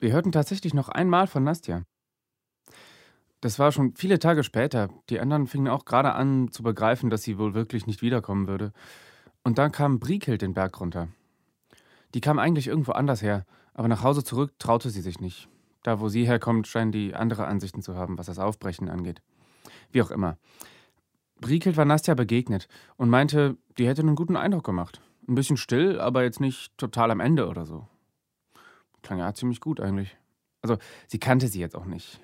Wir hörten tatsächlich noch einmal von Nastja. Das war schon viele Tage später. Die anderen fingen auch gerade an zu begreifen, dass sie wohl wirklich nicht wiederkommen würde. Und dann kam Briekild den Berg runter. Die kam eigentlich irgendwo anders her, aber nach Hause zurück traute sie sich nicht. Da, wo sie herkommt, scheinen die andere Ansichten zu haben, was das Aufbrechen angeht. Wie auch immer. Briekild war Nastja begegnet und meinte, die hätte einen guten Eindruck gemacht. Ein bisschen still, aber jetzt nicht total am Ende oder so. Klang ja ziemlich gut eigentlich. Also, sie kannte sie jetzt auch nicht.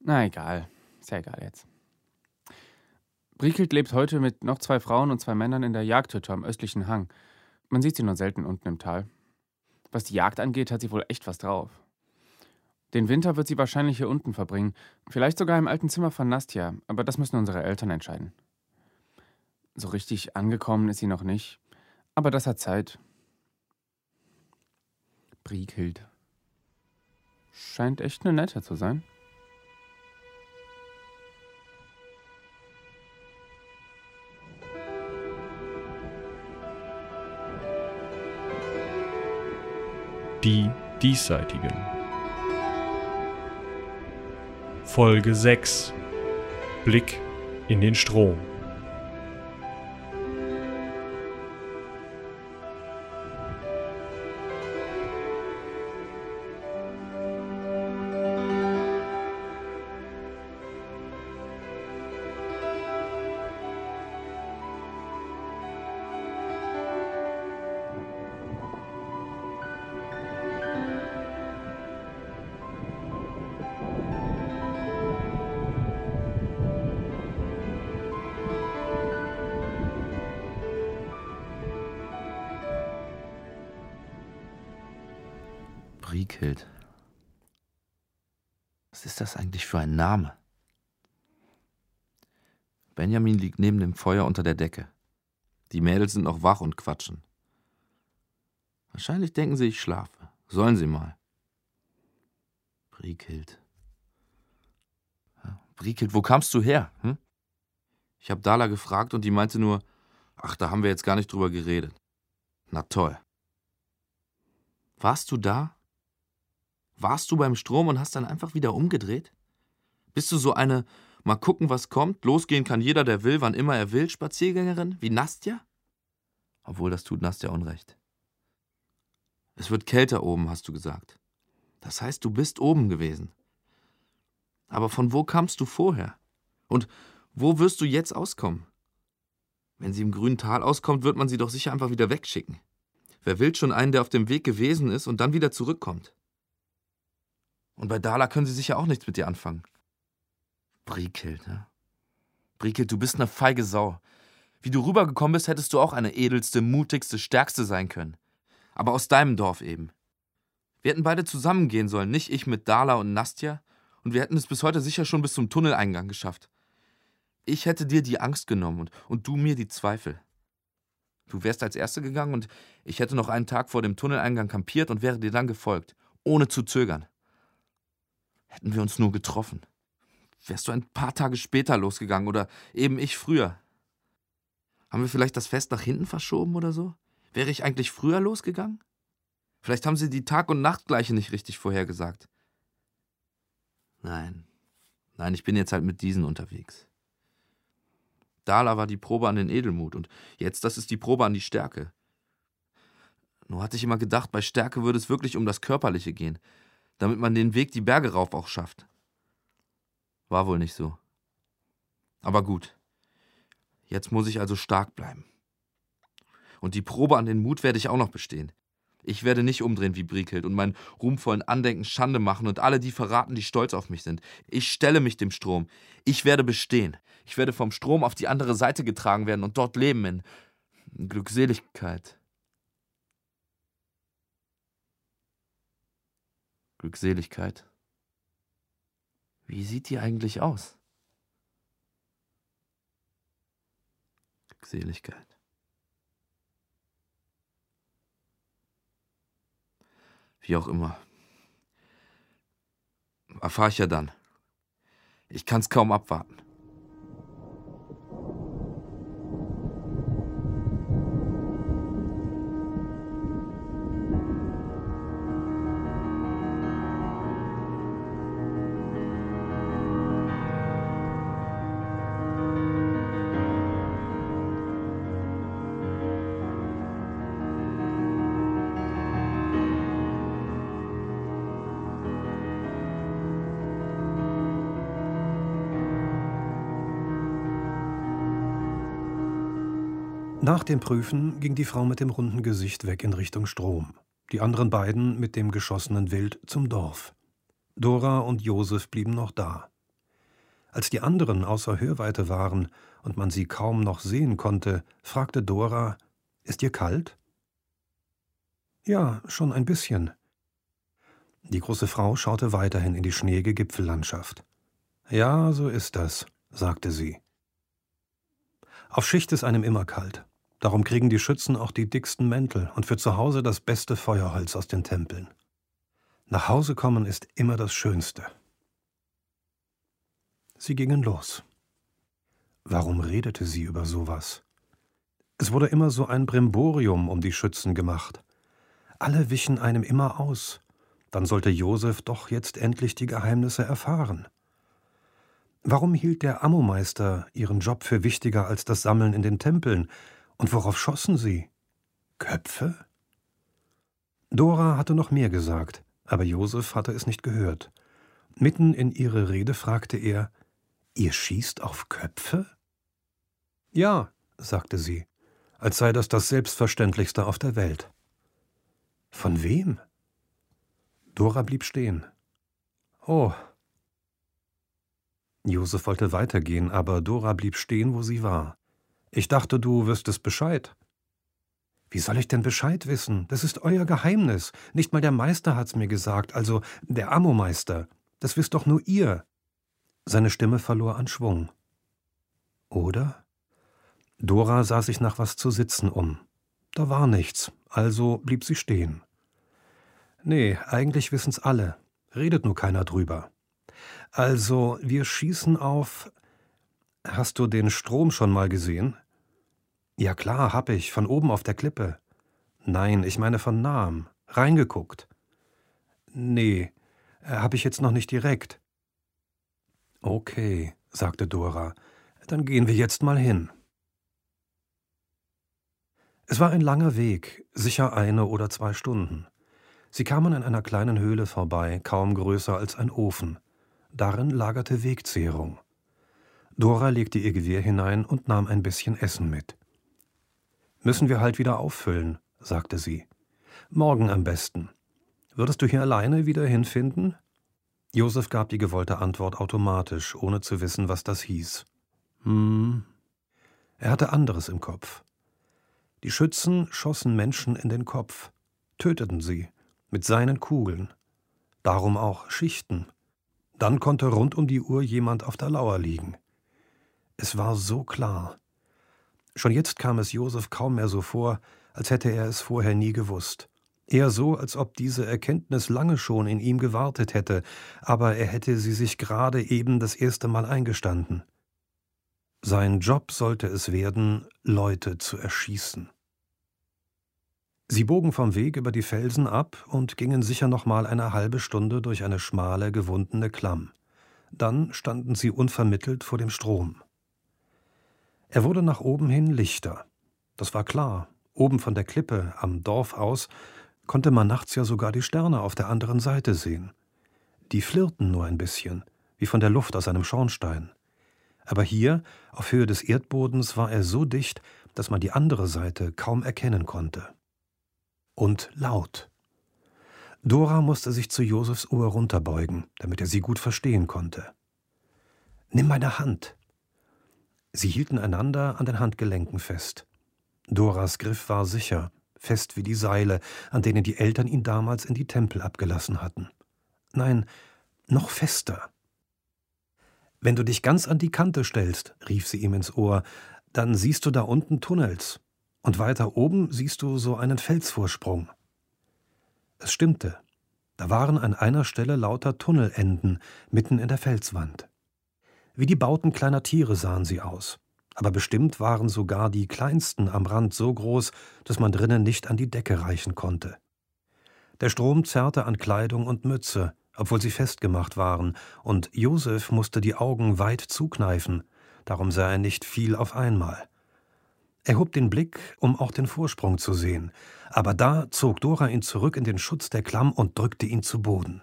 Na egal. Ist ja egal jetzt. Briekelt lebt heute mit noch zwei Frauen und zwei Männern in der Jagdhütte am östlichen Hang. Man sieht sie nur selten unten im Tal. Was die Jagd angeht, hat sie wohl echt was drauf. Den Winter wird sie wahrscheinlich hier unten verbringen, vielleicht sogar im alten Zimmer von Nastja, aber das müssen unsere Eltern entscheiden. So richtig angekommen ist sie noch nicht, aber das hat Zeit. Briekhild. Scheint echt eine nette zu sein. Die Diesseitigen. Folge 6 Blick in den Strom. Briekild. Was ist das eigentlich für ein Name? Benjamin liegt neben dem Feuer unter der Decke. Die Mädels sind noch wach und quatschen. Wahrscheinlich denken sie, ich schlafe. Sollen sie mal. Briekild. Ja, Briekild, wo kamst du her? Hm? Ich habe Dala gefragt und die meinte nur, ach, da haben wir jetzt gar nicht drüber geredet. Na toll. Warst du da? Warst du beim Strom und hast dann einfach wieder umgedreht? Bist du so eine mal gucken, was kommt, losgehen kann jeder, der will, wann immer er will, Spaziergängerin, wie Nastja? Obwohl, das tut Nastja Unrecht. Es wird kälter oben, hast du gesagt. Das heißt, du bist oben gewesen. Aber von wo kamst du vorher? Und wo wirst du jetzt auskommen? Wenn sie im grünen Tal auskommt, wird man sie doch sicher einfach wieder wegschicken. Wer will schon einen, der auf dem Weg gewesen ist und dann wieder zurückkommt? Und bei Dala können sie sicher auch nichts mit dir anfangen. Briekild, ne? Briekild, du bist eine feige Sau. Wie du rübergekommen bist, hättest du auch eine edelste, mutigste, stärkste sein können. Aber aus deinem Dorf eben. Wir hätten beide zusammengehen sollen, nicht ich mit Dala und Nastja. Und wir hätten es bis heute sicher schon bis zum Tunneleingang geschafft. Ich hätte dir die Angst genommen und, und du mir die Zweifel. Du wärst als Erste gegangen und ich hätte noch einen Tag vor dem Tunneleingang kampiert und wäre dir dann gefolgt, ohne zu zögern. Hätten wir uns nur getroffen. Wärst du ein paar Tage später losgegangen oder eben ich früher? Haben wir vielleicht das Fest nach hinten verschoben oder so? Wäre ich eigentlich früher losgegangen? Vielleicht haben sie die Tag- und Nachtgleiche nicht richtig vorhergesagt. Nein, nein, ich bin jetzt halt mit diesen unterwegs. Dala war die Probe an den Edelmut und jetzt das ist die Probe an die Stärke. Nur hatte ich immer gedacht, bei Stärke würde es wirklich um das Körperliche gehen, damit man den Weg die Berge rauf auch schafft. War wohl nicht so. Aber gut. Jetzt muss ich also stark bleiben. Und die Probe an den Mut werde ich auch noch bestehen. Ich werde nicht umdrehen wie Briekhild und meinen ruhmvollen Andenken Schande machen und alle die verraten, die stolz auf mich sind. Ich stelle mich dem Strom. Ich werde bestehen. Ich werde vom Strom auf die andere Seite getragen werden und dort leben in Glückseligkeit. Glückseligkeit. Wie sieht die eigentlich aus? Glückseligkeit. Wie auch immer. Erfahre ich ja dann. Ich kann's kaum abwarten. Nach dem Prüfen ging die Frau mit dem runden Gesicht weg in Richtung Strom, die anderen beiden mit dem geschossenen Wild zum Dorf. Dora und Josef blieben noch da. Als die anderen außer Hörweite waren und man sie kaum noch sehen konnte, fragte Dora: Ist dir kalt? Ja, schon ein bisschen. Die große Frau schaute weiterhin in die schneeige Gipfellandschaft. Ja, so ist das, sagte sie. Auf Schicht ist einem immer kalt. Darum kriegen die Schützen auch die dicksten Mäntel und für zu Hause das beste Feuerholz aus den Tempeln. Nach Hause kommen ist immer das Schönste. Sie gingen los. Warum redete sie über sowas? Es wurde immer so ein Brimborium um die Schützen gemacht. Alle wichen einem immer aus. Dann sollte Josef doch jetzt endlich die Geheimnisse erfahren. Warum hielt der Ammomeister ihren Job für wichtiger als das Sammeln in den Tempeln, und worauf schossen sie? Köpfe? Dora hatte noch mehr gesagt, aber Josef hatte es nicht gehört. Mitten in ihre Rede fragte er: Ihr schießt auf Köpfe? Ja, sagte sie, als sei das das Selbstverständlichste auf der Welt. Von wem? Dora blieb stehen. Oh. Josef wollte weitergehen, aber Dora blieb stehen, wo sie war. Ich dachte, du wüsstest Bescheid. Wie soll ich denn Bescheid wissen? Das ist euer Geheimnis. Nicht mal der Meister hat's mir gesagt, also der Ammomeister. Das wisst doch nur ihr. Seine Stimme verlor an Schwung. Oder? Dora sah sich nach was zu sitzen um. Da war nichts, also blieb sie stehen. Nee, eigentlich wissen's alle. Redet nur keiner drüber. Also, wir schießen auf Hast du den Strom schon mal gesehen? Ja klar, hab ich, von oben auf der Klippe. Nein, ich meine von nahem. Reingeguckt. Nee, äh, hab ich jetzt noch nicht direkt. Okay, sagte Dora, dann gehen wir jetzt mal hin. Es war ein langer Weg, sicher eine oder zwei Stunden. Sie kamen an einer kleinen Höhle vorbei, kaum größer als ein Ofen. Darin lagerte Wegzehrung. Dora legte ihr Gewehr hinein und nahm ein bisschen Essen mit. Müssen wir halt wieder auffüllen, sagte sie. Morgen am besten. Würdest du hier alleine wieder hinfinden? Josef gab die gewollte Antwort automatisch, ohne zu wissen, was das hieß. Hm. Er hatte anderes im Kopf. Die Schützen schossen Menschen in den Kopf, töteten sie mit seinen Kugeln. Darum auch Schichten. Dann konnte rund um die Uhr jemand auf der Lauer liegen. Es war so klar. Schon jetzt kam es Josef kaum mehr so vor, als hätte er es vorher nie gewusst. Eher so, als ob diese Erkenntnis lange schon in ihm gewartet hätte, aber er hätte sie sich gerade eben das erste Mal eingestanden. Sein Job sollte es werden, Leute zu erschießen. Sie bogen vom Weg über die Felsen ab und gingen sicher noch mal eine halbe Stunde durch eine schmale, gewundene Klamm. Dann standen sie unvermittelt vor dem Strom. Er wurde nach oben hin lichter. Das war klar. Oben von der Klippe, am Dorf aus, konnte man nachts ja sogar die Sterne auf der anderen Seite sehen. Die flirrten nur ein bisschen, wie von der Luft aus einem Schornstein. Aber hier, auf Höhe des Erdbodens, war er so dicht, dass man die andere Seite kaum erkennen konnte. Und laut. Dora musste sich zu Josefs Ohr runterbeugen, damit er sie gut verstehen konnte. Nimm meine Hand, Sie hielten einander an den Handgelenken fest. Doras Griff war sicher, fest wie die Seile, an denen die Eltern ihn damals in die Tempel abgelassen hatten. Nein, noch fester. Wenn du dich ganz an die Kante stellst, rief sie ihm ins Ohr, dann siehst du da unten Tunnels, und weiter oben siehst du so einen Felsvorsprung. Es stimmte. Da waren an einer Stelle lauter Tunnelenden mitten in der Felswand. Wie die Bauten kleiner Tiere sahen sie aus. Aber bestimmt waren sogar die kleinsten am Rand so groß, dass man drinnen nicht an die Decke reichen konnte. Der Strom zerrte an Kleidung und Mütze, obwohl sie festgemacht waren, und Josef musste die Augen weit zukneifen, darum sah er nicht viel auf einmal. Er hob den Blick, um auch den Vorsprung zu sehen, aber da zog Dora ihn zurück in den Schutz der Klamm und drückte ihn zu Boden.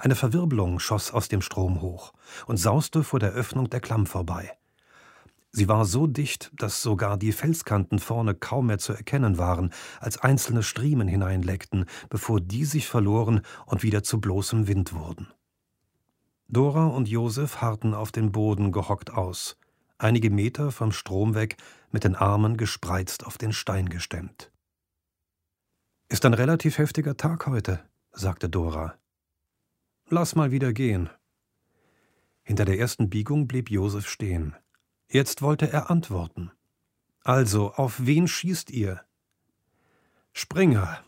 Eine Verwirbelung schoss aus dem Strom hoch und sauste vor der Öffnung der Klamm vorbei. Sie war so dicht, dass sogar die Felskanten vorne kaum mehr zu erkennen waren, als einzelne Striemen hineinleckten, bevor die sich verloren und wieder zu bloßem Wind wurden. Dora und Josef harrten auf dem Boden gehockt aus, einige Meter vom Strom weg, mit den Armen gespreizt auf den Stein gestemmt. Ist ein relativ heftiger Tag heute, sagte Dora. Lass mal wieder gehen. Hinter der ersten Biegung blieb Josef stehen. Jetzt wollte er antworten. Also, auf wen schießt ihr? Springer.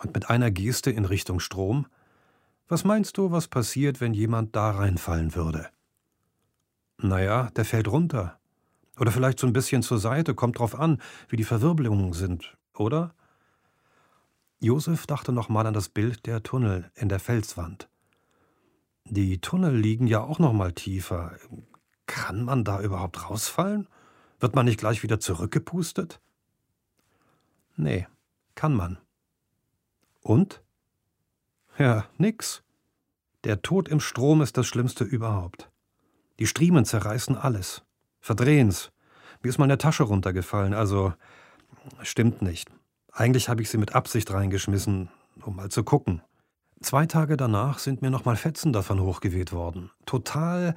Und mit einer Geste in Richtung Strom. Was meinst du, was passiert, wenn jemand da reinfallen würde? Naja, der fällt runter. Oder vielleicht so ein bisschen zur Seite, kommt drauf an, wie die Verwirbelungen sind, oder? Josef dachte nochmal an das Bild der Tunnel in der Felswand. Die Tunnel liegen ja auch noch mal tiefer. Kann man da überhaupt rausfallen? Wird man nicht gleich wieder zurückgepustet? Nee, kann man. Und? Ja, nix. Der Tod im Strom ist das Schlimmste überhaupt. Die Striemen zerreißen alles, verdrehen's. Mir ist mal eine Tasche runtergefallen, also stimmt nicht. Eigentlich habe ich sie mit Absicht reingeschmissen, um mal zu gucken. Zwei Tage danach sind mir nochmal Fetzen davon hochgeweht worden. Total,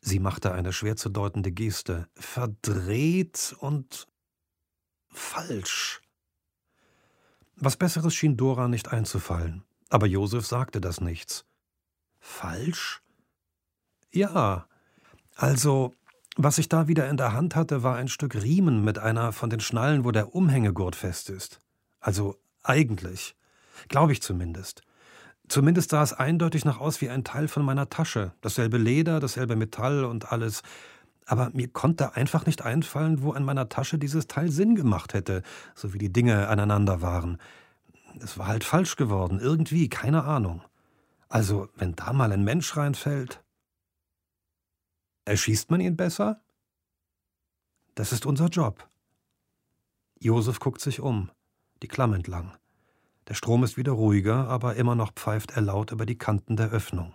sie machte eine schwer zu deutende Geste, verdreht und falsch. Was Besseres schien Dora nicht einzufallen, aber Josef sagte das nichts. Falsch? Ja, also, was ich da wieder in der Hand hatte, war ein Stück Riemen mit einer von den Schnallen, wo der Umhängegurt fest ist. Also eigentlich. Glaube ich zumindest. Zumindest sah es eindeutig noch aus wie ein Teil von meiner Tasche. Dasselbe Leder, dasselbe Metall und alles. Aber mir konnte einfach nicht einfallen, wo an meiner Tasche dieses Teil Sinn gemacht hätte, so wie die Dinge aneinander waren. Es war halt falsch geworden, irgendwie, keine Ahnung. Also, wenn da mal ein Mensch reinfällt. Erschießt man ihn besser? Das ist unser Job. Josef guckt sich um, die Klamm entlang. Der Strom ist wieder ruhiger, aber immer noch pfeift er laut über die Kanten der Öffnung.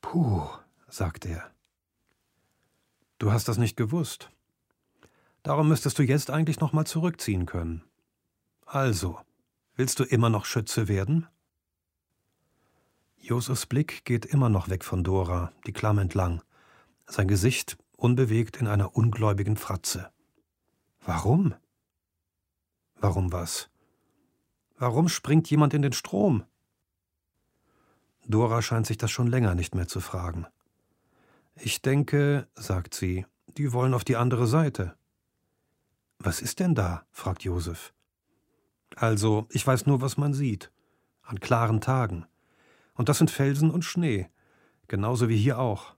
Puh, sagt er. Du hast das nicht gewusst. Darum müsstest du jetzt eigentlich noch mal zurückziehen können. Also, willst du immer noch Schütze werden? Josefs Blick geht immer noch weg von Dora, die Klamm entlang, sein Gesicht unbewegt in einer ungläubigen Fratze. Warum? Warum was? Warum springt jemand in den Strom? Dora scheint sich das schon länger nicht mehr zu fragen. Ich denke, sagt sie, die wollen auf die andere Seite. Was ist denn da? fragt Josef. Also, ich weiß nur, was man sieht. An klaren Tagen. Und das sind Felsen und Schnee. Genauso wie hier auch.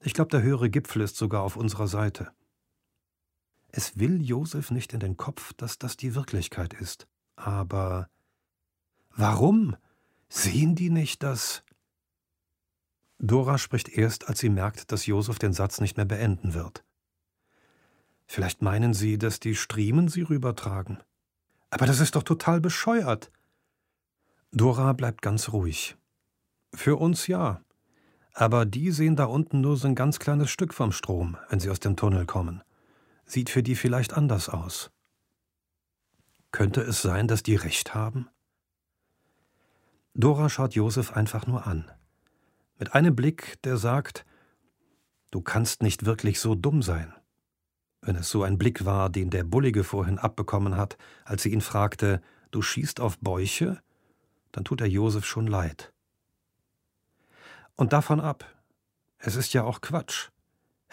Ich glaube, der höhere Gipfel ist sogar auf unserer Seite. Es will Josef nicht in den Kopf, dass das die Wirklichkeit ist. Aber warum? Sehen die nicht, dass. Dora spricht erst, als sie merkt, dass Josef den Satz nicht mehr beenden wird. Vielleicht meinen Sie, dass die Striemen sie rübertragen. Aber das ist doch total bescheuert. Dora bleibt ganz ruhig. Für uns ja. Aber die sehen da unten nur so ein ganz kleines Stück vom Strom, wenn sie aus dem Tunnel kommen. Sieht für die vielleicht anders aus. Könnte es sein, dass die recht haben? Dora schaut Josef einfach nur an. Mit einem Blick, der sagt, du kannst nicht wirklich so dumm sein. Wenn es so ein Blick war, den der Bullige vorhin abbekommen hat, als sie ihn fragte, du schießt auf Bäuche, dann tut er Josef schon leid. Und davon ab. Es ist ja auch Quatsch.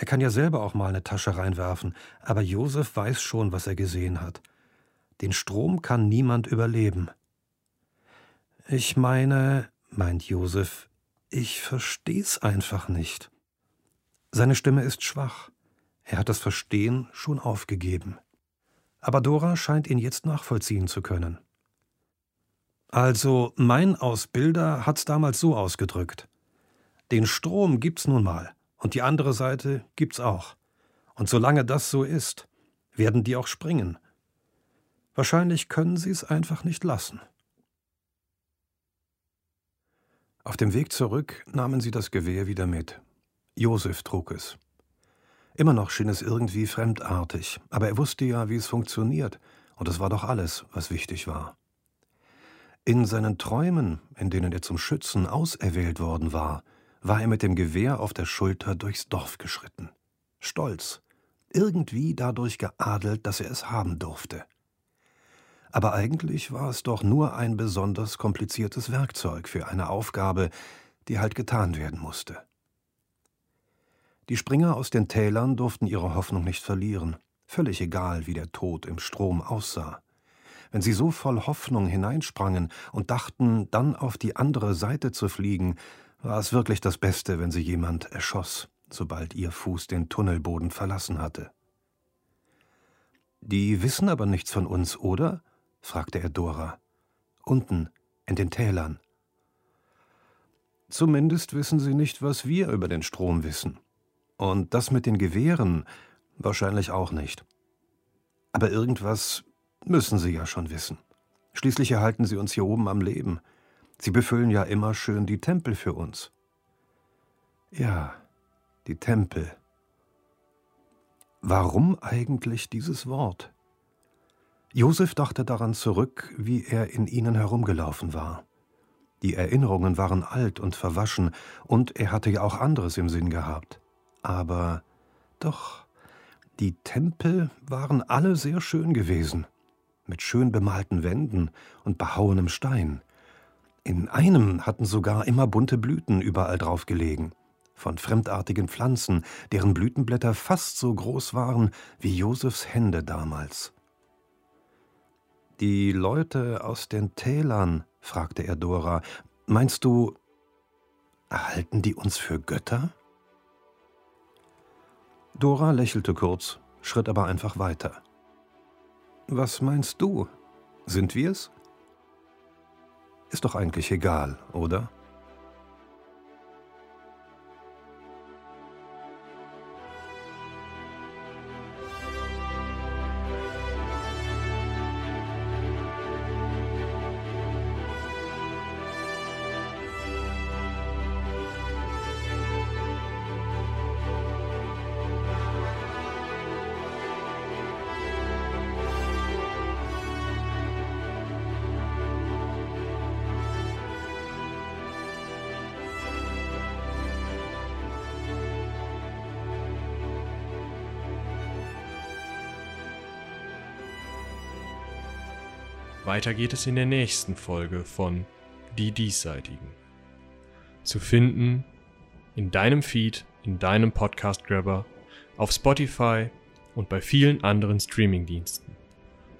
Er kann ja selber auch mal eine Tasche reinwerfen, aber Josef weiß schon, was er gesehen hat. Den Strom kann niemand überleben. Ich meine, meint Josef, ich versteh's einfach nicht. Seine Stimme ist schwach. Er hat das Verstehen schon aufgegeben. Aber Dora scheint ihn jetzt nachvollziehen zu können. Also, mein Ausbilder hat's damals so ausgedrückt. Den Strom gibt's nun mal, und die andere Seite gibt's auch. Und solange das so ist, werden die auch springen, Wahrscheinlich können sie es einfach nicht lassen. Auf dem Weg zurück nahmen sie das Gewehr wieder mit. Josef trug es. Immer noch schien es irgendwie fremdartig, aber er wusste ja, wie es funktioniert, und es war doch alles, was wichtig war. In seinen Träumen, in denen er zum Schützen auserwählt worden war, war er mit dem Gewehr auf der Schulter durchs Dorf geschritten. Stolz, irgendwie dadurch geadelt, dass er es haben durfte. Aber eigentlich war es doch nur ein besonders kompliziertes Werkzeug für eine Aufgabe, die halt getan werden musste. Die Springer aus den Tälern durften ihre Hoffnung nicht verlieren, völlig egal, wie der Tod im Strom aussah. Wenn sie so voll Hoffnung hineinsprangen und dachten, dann auf die andere Seite zu fliegen, war es wirklich das Beste, wenn sie jemand erschoss, sobald ihr Fuß den Tunnelboden verlassen hatte. Die wissen aber nichts von uns, oder? fragte er Dora. Unten, in den Tälern. Zumindest wissen sie nicht, was wir über den Strom wissen. Und das mit den Gewehren wahrscheinlich auch nicht. Aber irgendwas müssen sie ja schon wissen. Schließlich erhalten sie uns hier oben am Leben. Sie befüllen ja immer schön die Tempel für uns. Ja, die Tempel. Warum eigentlich dieses Wort? Josef dachte daran zurück, wie er in ihnen herumgelaufen war. Die Erinnerungen waren alt und verwaschen, und er hatte ja auch anderes im Sinn gehabt. Aber doch, die Tempel waren alle sehr schön gewesen, mit schön bemalten Wänden und behauenem Stein. In einem hatten sogar immer bunte Blüten überall drauf gelegen, von fremdartigen Pflanzen, deren Blütenblätter fast so groß waren wie Josefs Hände damals. Die Leute aus den Tälern, fragte er Dora, meinst du, halten die uns für Götter? Dora lächelte kurz, schritt aber einfach weiter. Was meinst du? Sind wir's? Ist doch eigentlich egal, oder? Weiter geht es in der nächsten Folge von Die Diesseitigen. Zu finden in deinem Feed, in deinem Podcast Grabber, auf Spotify und bei vielen anderen Streamingdiensten.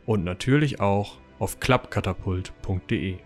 Und natürlich auch auf klappkatapult.de.